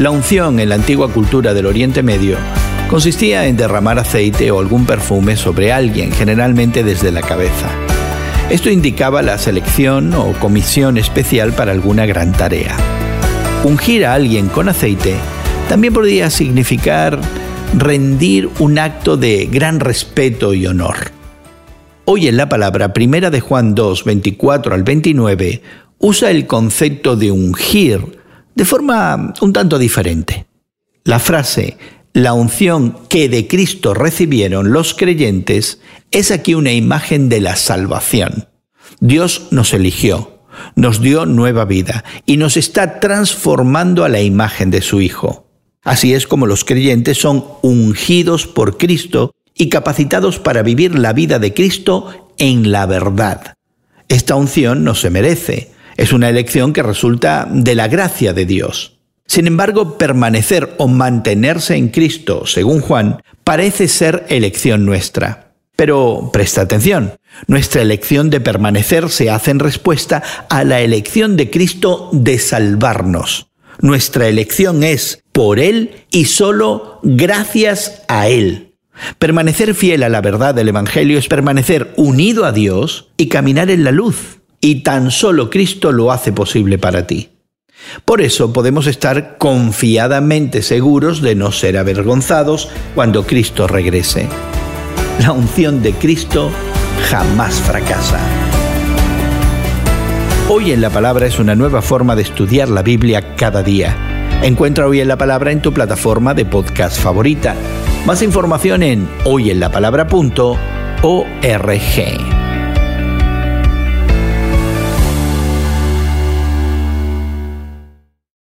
La unción en la antigua cultura del Oriente Medio consistía en derramar aceite o algún perfume sobre alguien, generalmente desde la cabeza. Esto indicaba la selección o comisión especial para alguna gran tarea. Ungir a alguien con aceite también podría significar rendir un acto de gran respeto y honor. Hoy en la palabra primera de Juan 2, 24 al 29, usa el concepto de ungir de forma un tanto diferente. La frase la unción que de Cristo recibieron los creyentes es aquí una imagen de la salvación. Dios nos eligió, nos dio nueva vida y nos está transformando a la imagen de su Hijo. Así es como los creyentes son ungidos por Cristo y capacitados para vivir la vida de Cristo en la verdad. Esta unción no se merece, es una elección que resulta de la gracia de Dios. Sin embargo, permanecer o mantenerse en Cristo, según Juan, parece ser elección nuestra. Pero presta atención, nuestra elección de permanecer se hace en respuesta a la elección de Cristo de salvarnos. Nuestra elección es por Él y solo gracias a Él. Permanecer fiel a la verdad del Evangelio es permanecer unido a Dios y caminar en la luz. Y tan solo Cristo lo hace posible para ti. Por eso podemos estar confiadamente seguros de no ser avergonzados cuando Cristo regrese. La unción de Cristo jamás fracasa. Hoy en la Palabra es una nueva forma de estudiar la Biblia cada día. Encuentra Hoy en la Palabra en tu plataforma de podcast favorita. Más información en hoyenlapalabra.org.